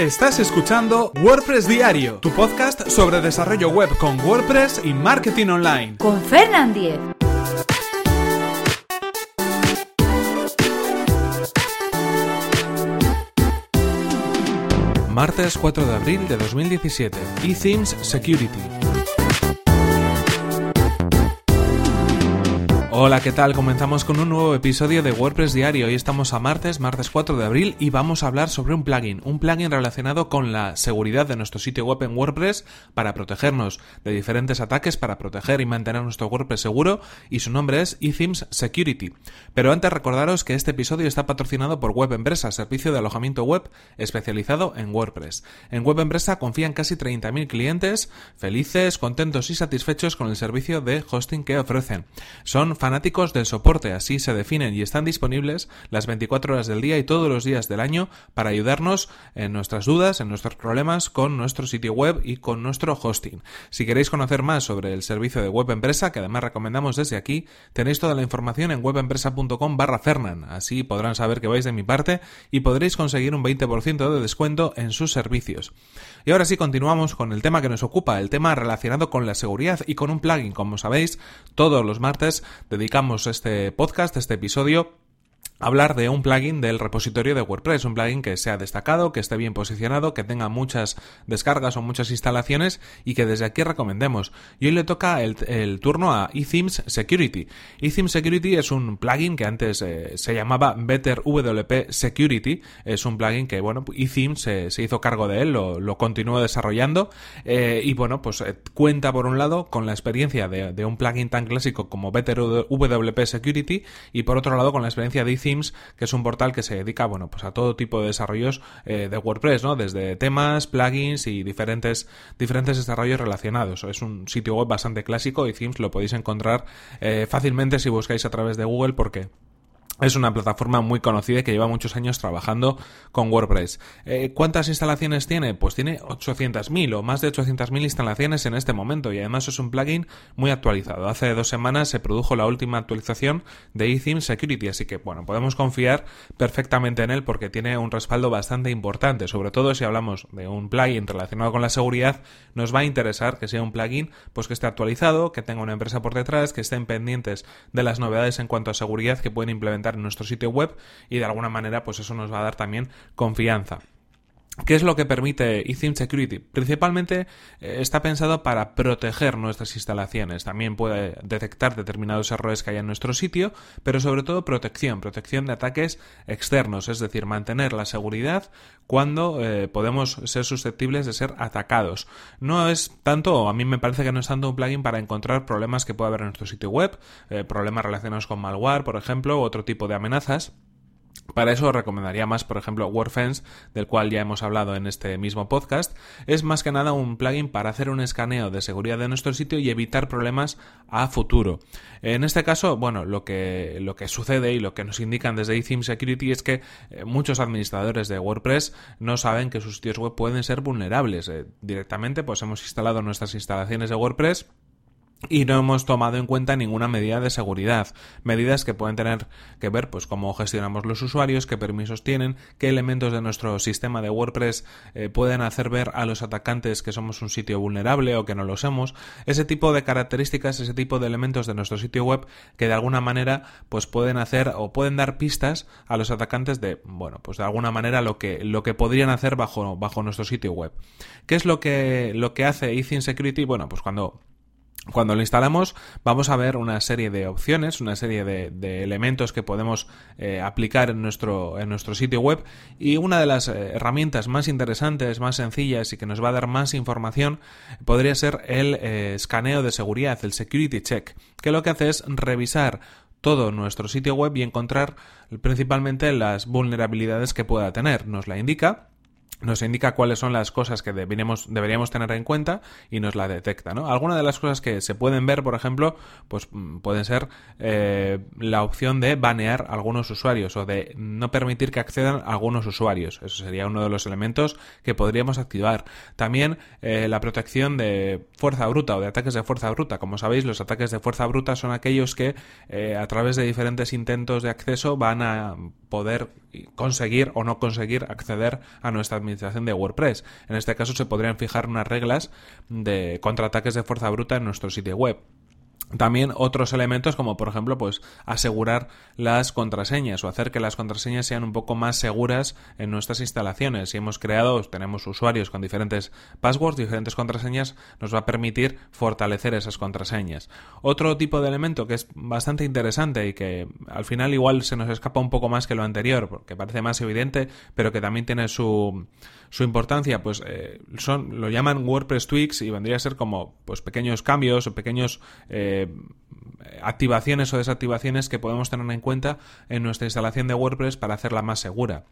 Estás escuchando WordPress Diario, tu podcast sobre desarrollo web con WordPress y marketing online. Con Fernand Diez. Martes 4 de abril de 2017. eThemes Security. Hola, ¿qué tal? Comenzamos con un nuevo episodio de WordPress Diario. Hoy estamos a martes, martes 4 de abril, y vamos a hablar sobre un plugin, un plugin relacionado con la seguridad de nuestro sitio web en WordPress para protegernos de diferentes ataques, para proteger y mantener nuestro WordPress seguro, y su nombre es eThemes Security. Pero antes recordaros que este episodio está patrocinado por Web Empresa, servicio de alojamiento web especializado en WordPress. En Web Empresa confían casi 30.000 clientes felices, contentos y satisfechos con el servicio de hosting que ofrecen. Son fanáticos del soporte, así se definen y están disponibles las 24 horas del día y todos los días del año para ayudarnos en nuestras dudas, en nuestros problemas con nuestro sitio web y con nuestro hosting. Si queréis conocer más sobre el servicio de Web Empresa, que además recomendamos desde aquí, tenéis toda la información en webempresa.com barra Fernan. Así podrán saber que vais de mi parte y podréis conseguir un 20% de descuento en sus servicios. Y ahora sí continuamos con el tema que nos ocupa, el tema relacionado con la seguridad y con un plugin. Como sabéis, todos los martes de dedicamos este podcast, este episodio, hablar de un plugin del repositorio de WordPress, un plugin que sea destacado, que esté bien posicionado, que tenga muchas descargas o muchas instalaciones y que desde aquí recomendemos. Y hoy le toca el, turno a eThemes Security. eThemes Security es un plugin que antes eh, se llamaba Better WP Security. Es un plugin que, bueno, eThemes se, se hizo cargo de él, lo, lo desarrollando eh, y, bueno, pues eh, cuenta por un lado con la experiencia de, de, un plugin tan clásico como Better WP Security y por otro lado con la experiencia de eThemes que es un portal que se dedica, bueno, pues a todo tipo de desarrollos eh, de WordPress, ¿no? Desde temas, plugins y diferentes, diferentes desarrollos relacionados. Es un sitio web bastante clásico y Themes lo podéis encontrar eh, fácilmente si buscáis a través de Google porque es una plataforma muy conocida que lleva muchos años trabajando con WordPress. Eh, ¿Cuántas instalaciones tiene? Pues tiene 800.000 o más de 800.000 instalaciones en este momento y además es un plugin muy actualizado. Hace dos semanas se produjo la última actualización de eTheme Security, así que bueno, podemos confiar perfectamente en él porque tiene un respaldo bastante importante. Sobre todo si hablamos de un plugin relacionado con la seguridad, nos va a interesar que sea un plugin pues que esté actualizado, que tenga una empresa por detrás, que estén pendientes de las novedades en cuanto a seguridad que pueden implementar en nuestro sitio web y de alguna manera pues eso nos va a dar también confianza. ¿Qué es lo que permite eTheme Security? Principalmente eh, está pensado para proteger nuestras instalaciones. También puede detectar determinados errores que hay en nuestro sitio, pero sobre todo protección, protección de ataques externos, es decir, mantener la seguridad cuando eh, podemos ser susceptibles de ser atacados. No es tanto, a mí me parece que no es tanto un plugin para encontrar problemas que pueda haber en nuestro sitio web, eh, problemas relacionados con malware, por ejemplo, u otro tipo de amenazas para eso recomendaría más, por ejemplo, WordFence, del cual ya hemos hablado en este mismo podcast. Es más que nada un plugin para hacer un escaneo de seguridad de nuestro sitio y evitar problemas a futuro. En este caso, bueno, lo que, lo que sucede y lo que nos indican desde eTheme Security es que eh, muchos administradores de WordPress no saben que sus sitios web pueden ser vulnerables. Eh, directamente, pues hemos instalado nuestras instalaciones de WordPress y no hemos tomado en cuenta ninguna medida de seguridad, medidas que pueden tener que ver pues cómo gestionamos los usuarios, qué permisos tienen, qué elementos de nuestro sistema de WordPress eh, pueden hacer ver a los atacantes que somos un sitio vulnerable o que no lo somos, ese tipo de características, ese tipo de elementos de nuestro sitio web que de alguna manera pues pueden hacer o pueden dar pistas a los atacantes de bueno, pues de alguna manera lo que lo que podrían hacer bajo bajo nuestro sitio web. ¿Qué es lo que lo que hace Ethin Security? Bueno, pues cuando cuando lo instalamos vamos a ver una serie de opciones, una serie de, elementos que podemos eh, aplicar en nuestro, en nuestro sitio web y una de las eh, herramientas más interesantes, más sencillas y que nos va a dar más información podría ser el eh, escaneo de seguridad, el security check, que lo que hace es revisar todo nuestro sitio web y encontrar principalmente las vulnerabilidades que pueda tener. Nos la indica nos indica cuáles son las cosas que deberíamos, deberíamos tener en cuenta y nos la detecta, ¿no? Algunas de las cosas que se pueden ver, por ejemplo, pues mm, pueden ser eh, la opción de banear algunos usuarios o de no permitir que accedan algunos usuarios. Eso sería uno de los elementos que podríamos activar. También eh, la protección de fuerza bruta o de ataques de fuerza bruta. Como sabéis, los ataques de fuerza bruta son aquellos que eh, a través de diferentes intentos de acceso van a poder conseguir o no conseguir acceder a nuestra administración administración de WordPress. En este caso se podrían fijar unas reglas de contraataques de fuerza bruta en nuestro sitio web. También otros elementos como por ejemplo pues asegurar las contraseñas o hacer que las contraseñas sean un poco más seguras en nuestras instalaciones. Si hemos creado, tenemos usuarios con diferentes passwords, diferentes contraseñas, nos va a permitir fortalecer esas contraseñas. Otro tipo de elemento que es bastante interesante y que al final igual se nos escapa un poco más que lo anterior, porque parece más evidente, pero que también tiene su, su importancia, pues eh, son, lo llaman WordPress tweaks y vendría a ser como pues pequeños cambios o pequeños eh, activaciones o desactivaciones que podemos tener en cuenta en nuestra instalación de WordPress para hacerla más segura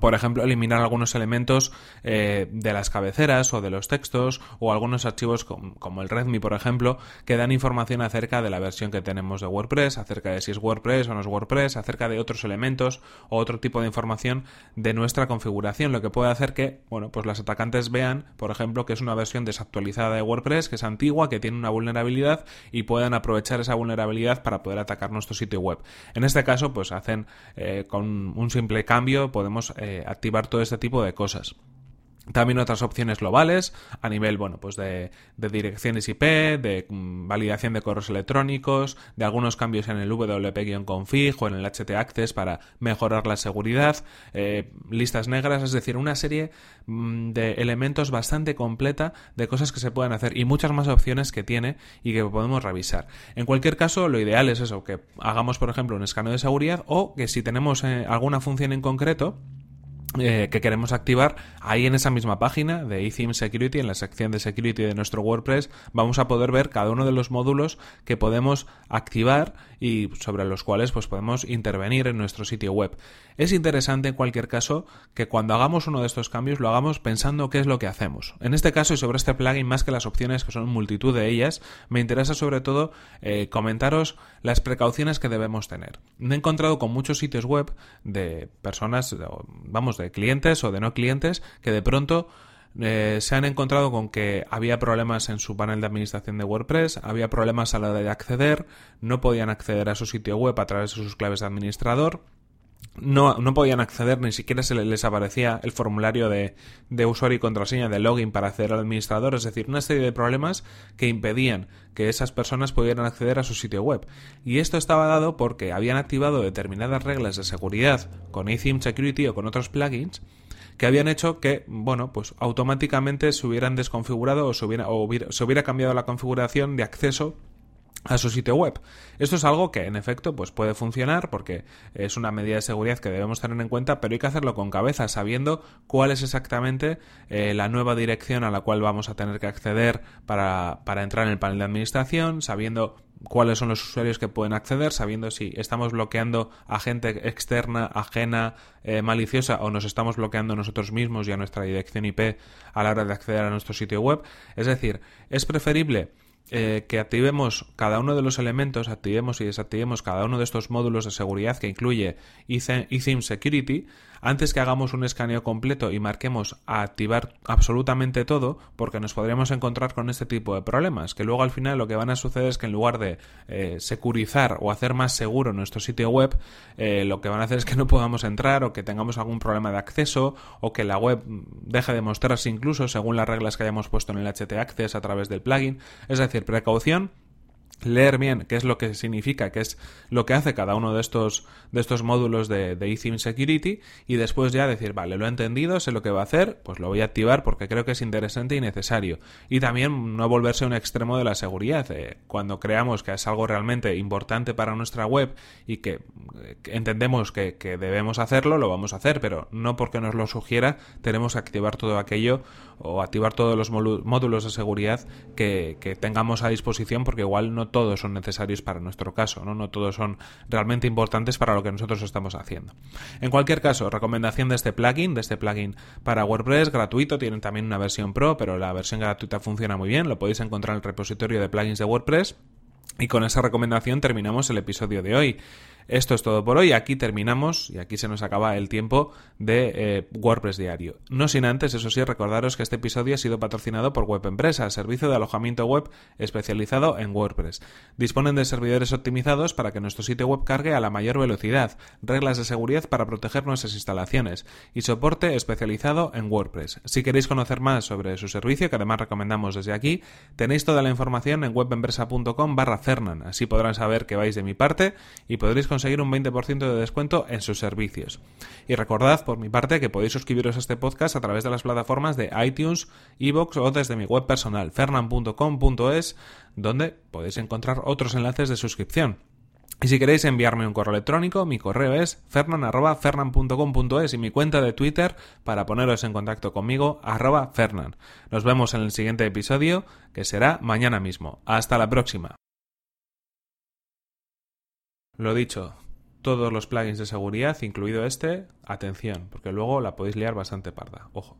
por ejemplo, eliminar algunos elementos eh, de las cabeceras o de los textos o algunos archivos como, el README, por ejemplo, que dan información acerca de la versión que tenemos de WordPress, acerca de si es WordPress o no es WordPress, acerca de otros elementos o otro tipo de información de nuestra configuración, lo que puede hacer que, bueno, pues los atacantes vean, por ejemplo, que es una versión desactualizada de WordPress, que es antigua, que tiene una vulnerabilidad y puedan aprovechar esa vulnerabilidad para poder atacar nuestro sitio web. En este caso, pues hacen eh, con un simple cambio podemos eh, activar todo este tipo de cosas. También otras opciones globales a nivel, bueno, pues de, direcciones IP, de mm, validación de correos electrónicos, de algunos cambios en el WP-config o en el HT-Access para mejorar la seguridad, eh, listas negras, es decir, una serie mm, de elementos bastante completa de cosas que se pueden hacer y muchas más opciones que tiene y que podemos revisar. En cualquier caso, lo ideal es eso, que hagamos, por ejemplo, un escaneo de seguridad o que si tenemos eh, alguna función en concreto, eh, que queremos activar, ahí en esa misma página de eTheme Security, en la sección de Security de nuestro WordPress, vamos a poder ver cada uno de los módulos que podemos activar y sobre los cuales pues podemos intervenir en nuestro sitio web. Es interesante en cualquier caso que cuando hagamos uno de estos cambios lo hagamos pensando qué es lo que hacemos. En este caso y sobre este plugin más que las opciones que son multitud de ellas, me interesa sobre todo eh, comentaros las precauciones que debemos tener. Me he encontrado con muchos sitios web de personas, vamos, de clientes o de no clientes que de pronto eh, se han encontrado con que había problemas en su panel de administración de WordPress, había problemas a la hora de acceder, no podían acceder a su sitio web a través de sus claves de administrador, no, no podían acceder, ni siquiera se les aparecía el formulario de, de, usuario y contraseña de login para acceder al administrador, es decir, una serie de problemas que impedían que esas personas pudieran acceder a su sitio web. Y esto estaba dado porque habían activado determinadas reglas de seguridad con eTheme Security o con otros plugins que habían hecho que, bueno, pues automáticamente se hubieran desconfigurado o se se hubiera cambiado la configuración de acceso a su sitio web. Esto es algo que en efecto pues puede funcionar porque es una medida de seguridad que debemos tener en cuenta, pero hay que hacerlo con cabeza, sabiendo cuál es exactamente eh, la nueva dirección a la cual vamos a tener que acceder para, para entrar en el panel de administración, sabiendo cuáles son los usuarios que pueden acceder, sabiendo si estamos bloqueando a gente externa, ajena, eh, maliciosa o nos estamos bloqueando nosotros mismos y a nuestra dirección IP a la hora de acceder a nuestro sitio web. Es decir, es preferible eh, que activemos cada uno de los elementos, activemos y desactivemos cada uno de estos módulos de seguridad que incluye eTheme Security, antes que hagamos un escaneo completo y marquemos a activar absolutamente todo, porque nos podríamos encontrar con este tipo de problemas, que luego al final lo que van a suceder es que en lugar de eh, securizar o hacer más seguro nuestro sitio web, eh, lo que van a hacer es que no podamos entrar o que tengamos algún problema de acceso o que la web deje de mostrarse incluso según las reglas que hayamos puesto en el HT Access a través del plugin. Es decir, precaución leer bien qué es lo que significa, qué es lo que hace cada uno de estos, de estos módulos de, de Security y después ya decir, vale, lo he entendido, sé lo que va a hacer, pues lo voy a activar porque creo que es interesante y necesario. Y también no volverse un extremo de la seguridad. Eh, cuando creamos que es algo realmente importante para nuestra web y que, entendemos que, debemos hacerlo, lo vamos a hacer, pero no porque nos lo sugiera tenemos que activar todo aquello o activar todos los módulos de seguridad que, que tengamos a disposición porque igual no todos son necesarios para nuestro caso, ¿no? no todos son realmente importantes para lo que nosotros estamos haciendo. En cualquier caso, recomendación de este plugin, de este plugin para WordPress gratuito, tienen también una versión pro, pero la versión gratuita funciona muy bien, lo podéis encontrar en el repositorio de plugins de WordPress. Y con esa recomendación terminamos el episodio de hoy. Esto es todo por hoy. Aquí terminamos y aquí se nos acaba el tiempo de eh, WordPress Diario. No sin antes, eso sí, recordaros que este episodio ha sido patrocinado por Web Empresa, servicio de alojamiento web especializado en WordPress. Disponen de servidores optimizados para que nuestro sitio web cargue a la mayor velocidad, reglas de seguridad para proteger nuestras instalaciones y soporte especializado en WordPress. Si queréis conocer más sobre su servicio, que además recomendamos desde aquí, tenéis toda la información en webempresa.com barra. Así podrán saber que vais de mi parte y podréis conseguir un 20% de descuento en sus servicios. Y recordad, por mi parte, que podéis suscribiros a este podcast a través de las plataformas de iTunes, iVoox o desde mi web personal, fernan.com.es, donde podéis encontrar otros enlaces de suscripción. Y si queréis enviarme un correo electrónico, mi correo es fernan.fernan.com.es y mi cuenta de Twitter para poneros en contacto conmigo, arroba fernan. Nos vemos en el siguiente episodio, que será mañana mismo. Hasta la próxima. Lo dicho, todos los plugins de seguridad, incluido este, atención, porque luego la podéis liar bastante parda. Ojo.